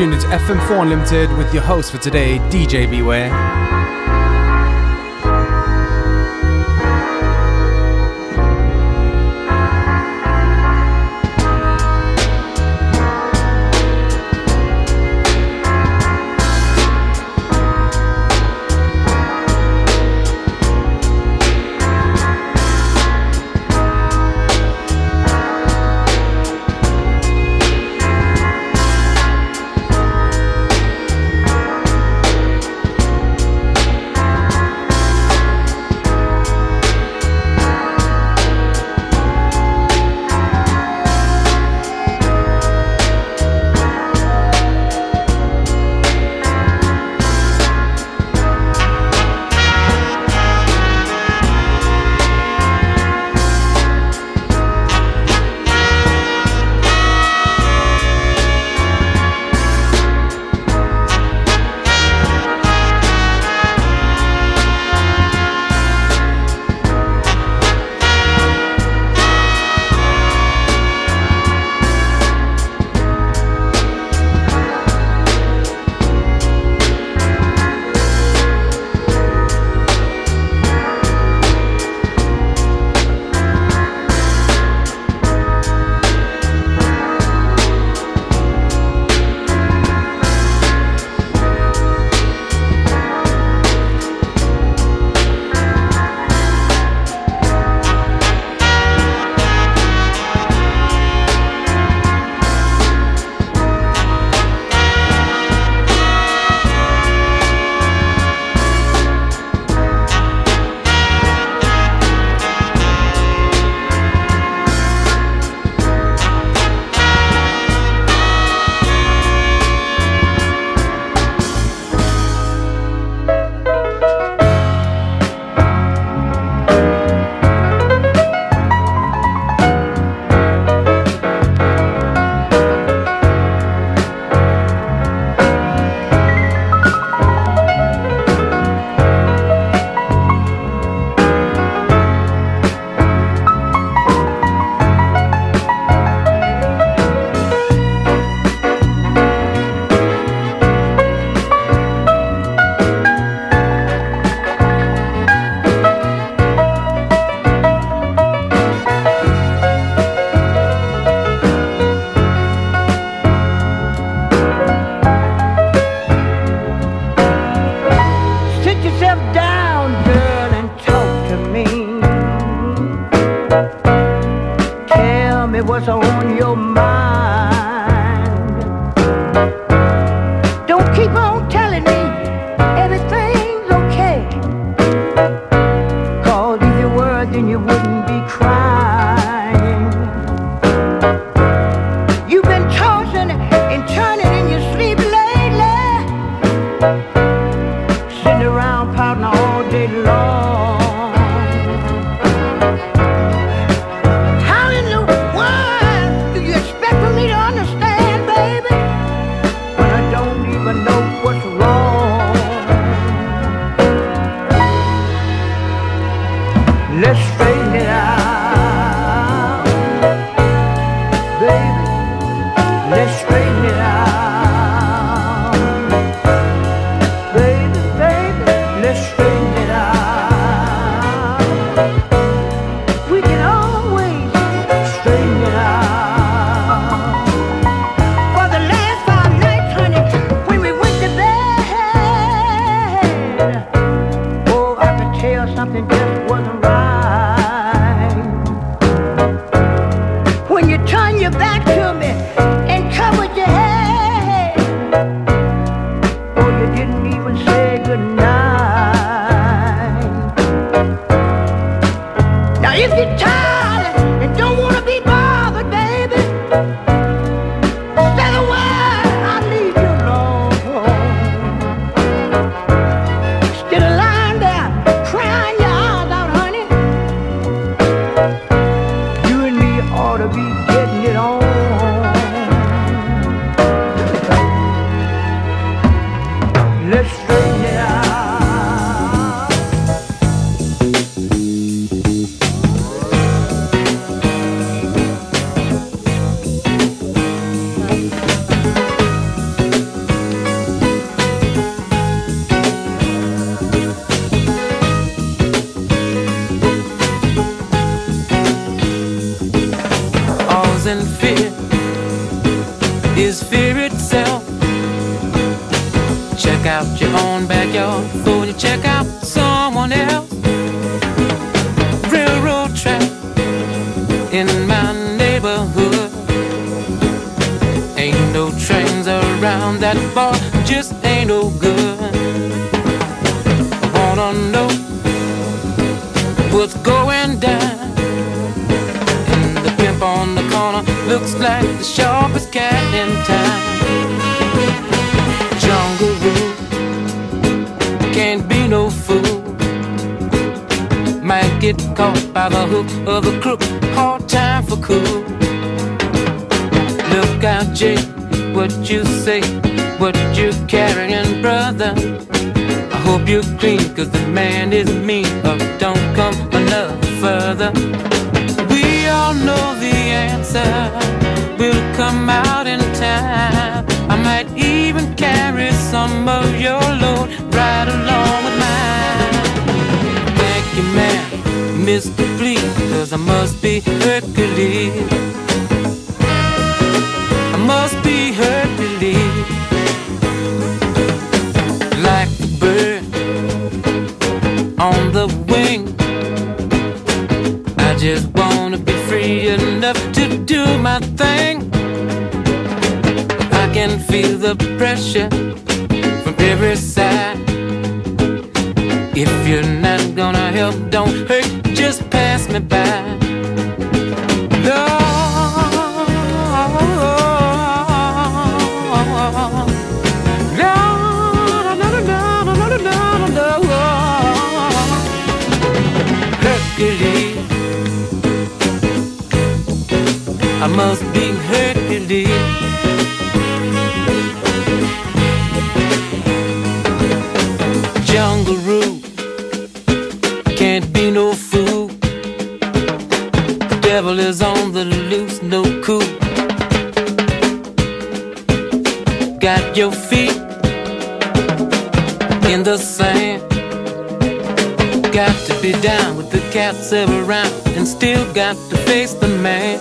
tuned into FM4 Unlimited with your host for today, DJ Beware. Cause the man is mean, from every side. If you're not gonna help, don't hurt, just pass me by. Hercules, I must be your feet in the sand. Got to be down with the cats around and still got to face the man.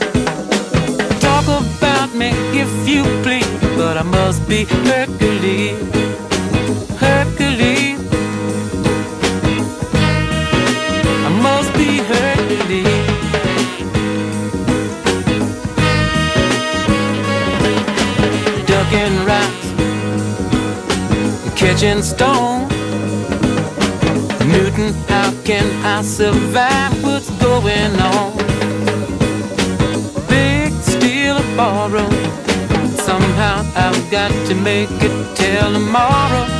Talk about me if you please, but I must be Hercules. Catching stone. Newton, how can I survive what's going on? Big steal or borrow. Somehow I've got to make it till tomorrow.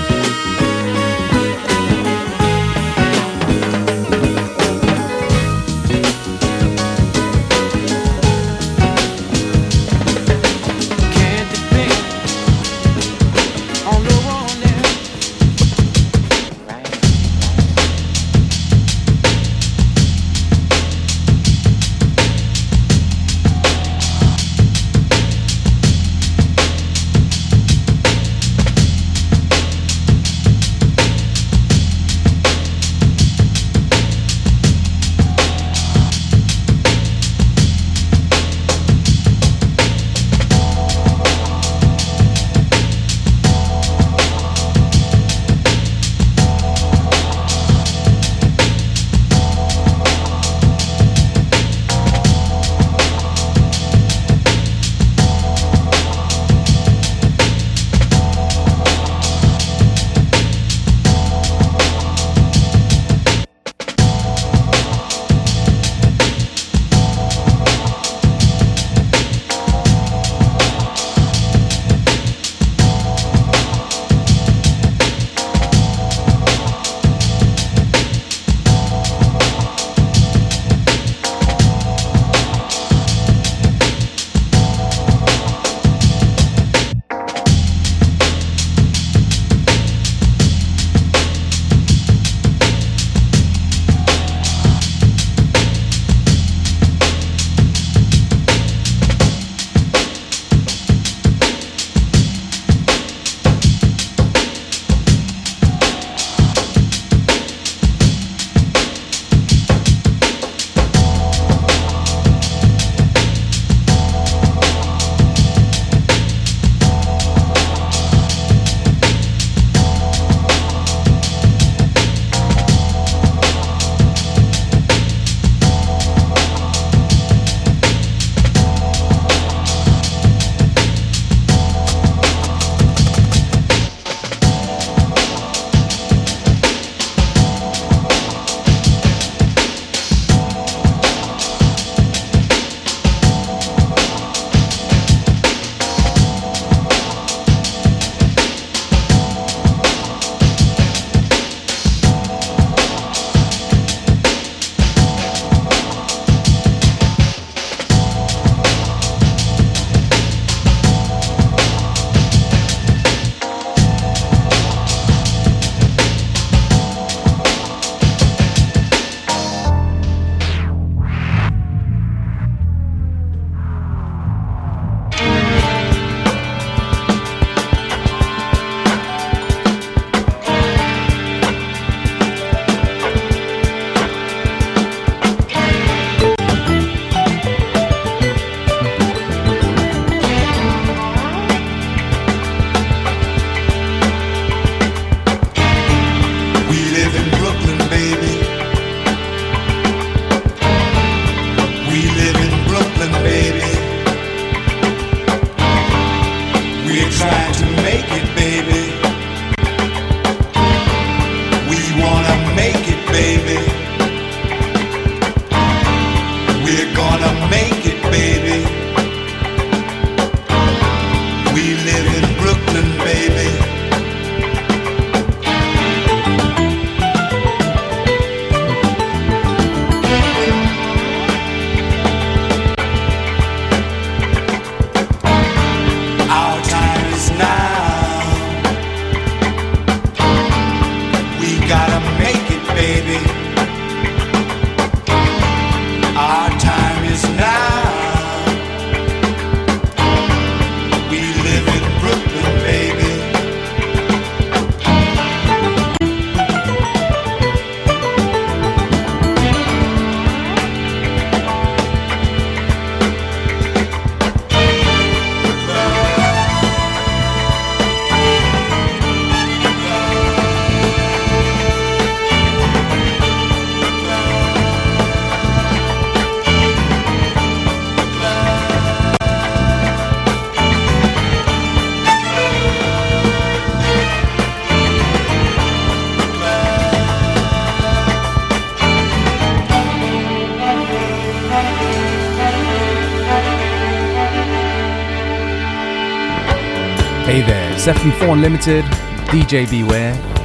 FM4 Unlimited, DJ Beware.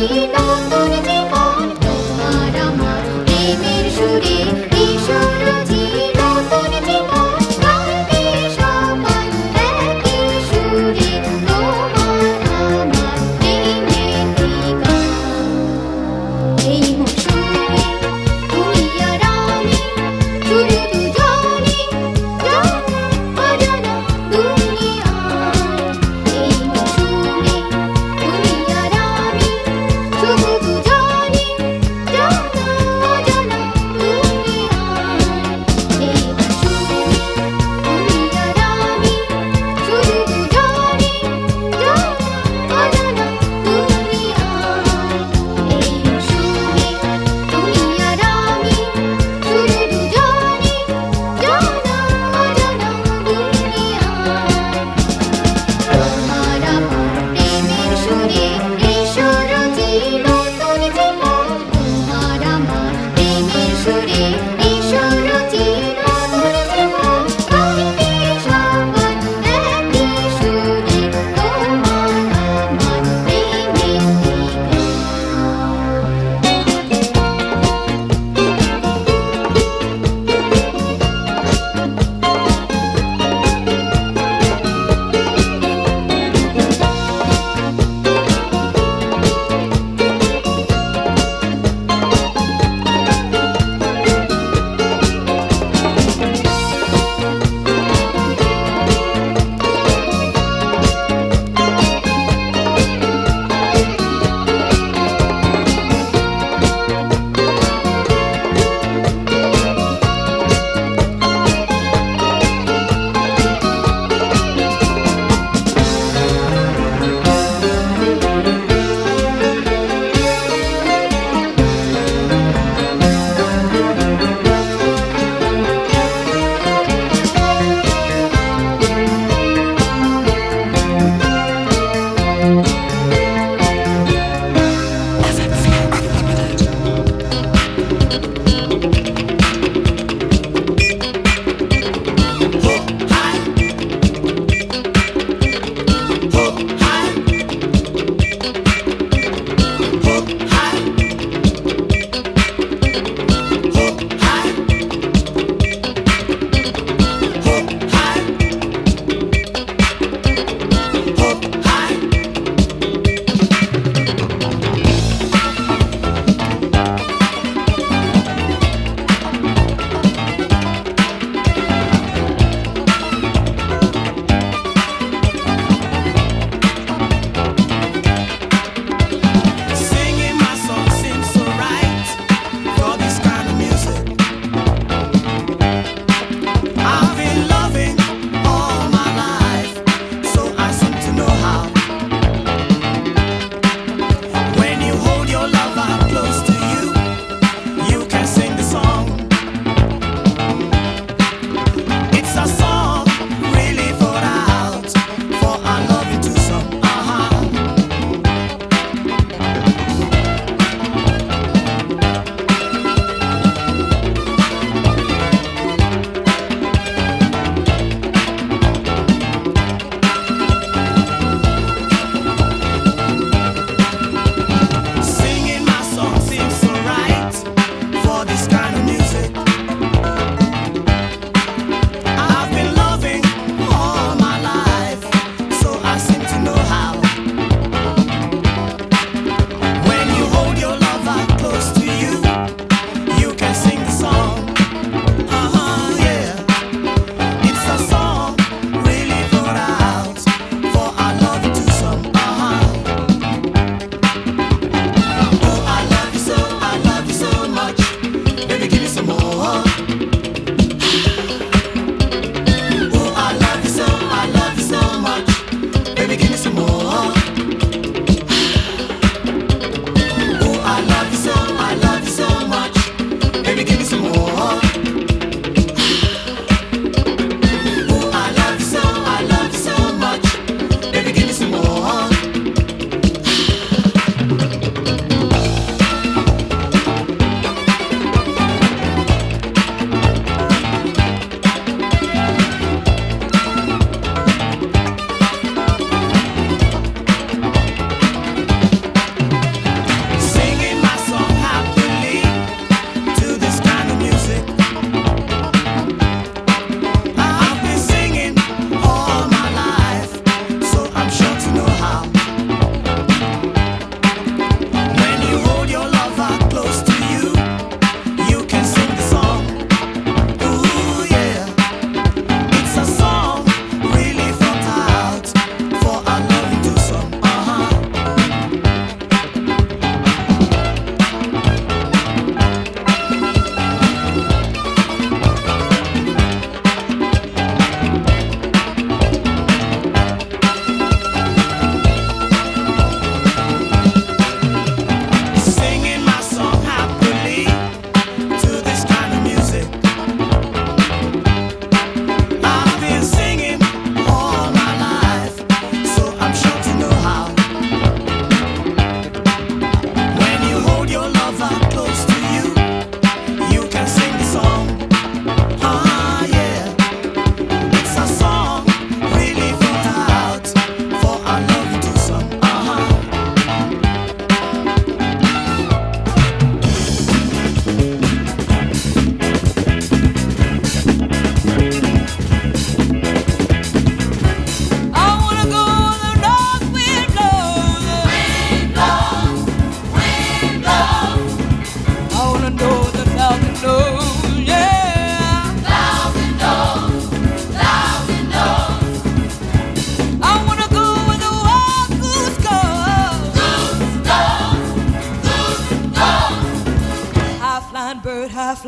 你那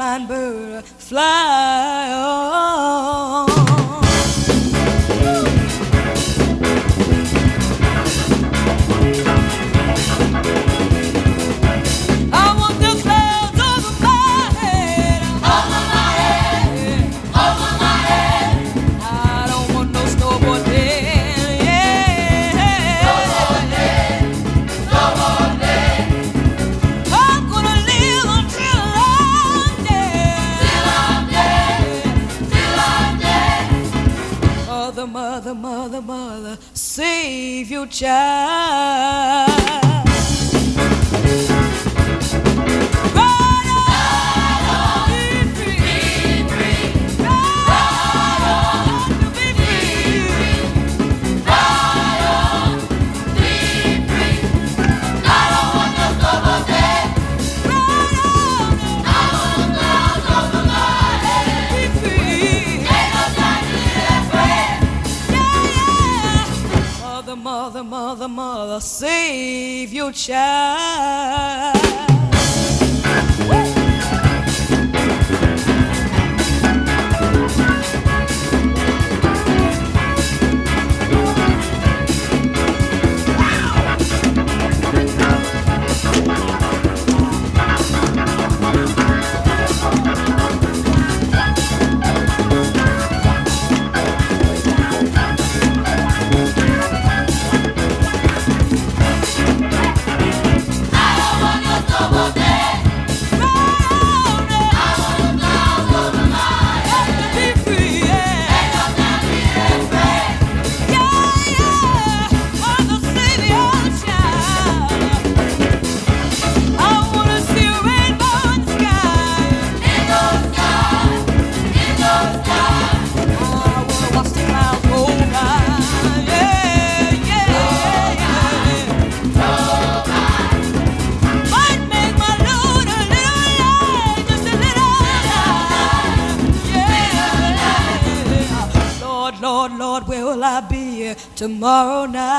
flying bird, tomorrow night.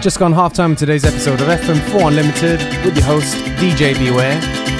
Just gone half time in today's episode of FM4 Unlimited with your host, DJ Beware.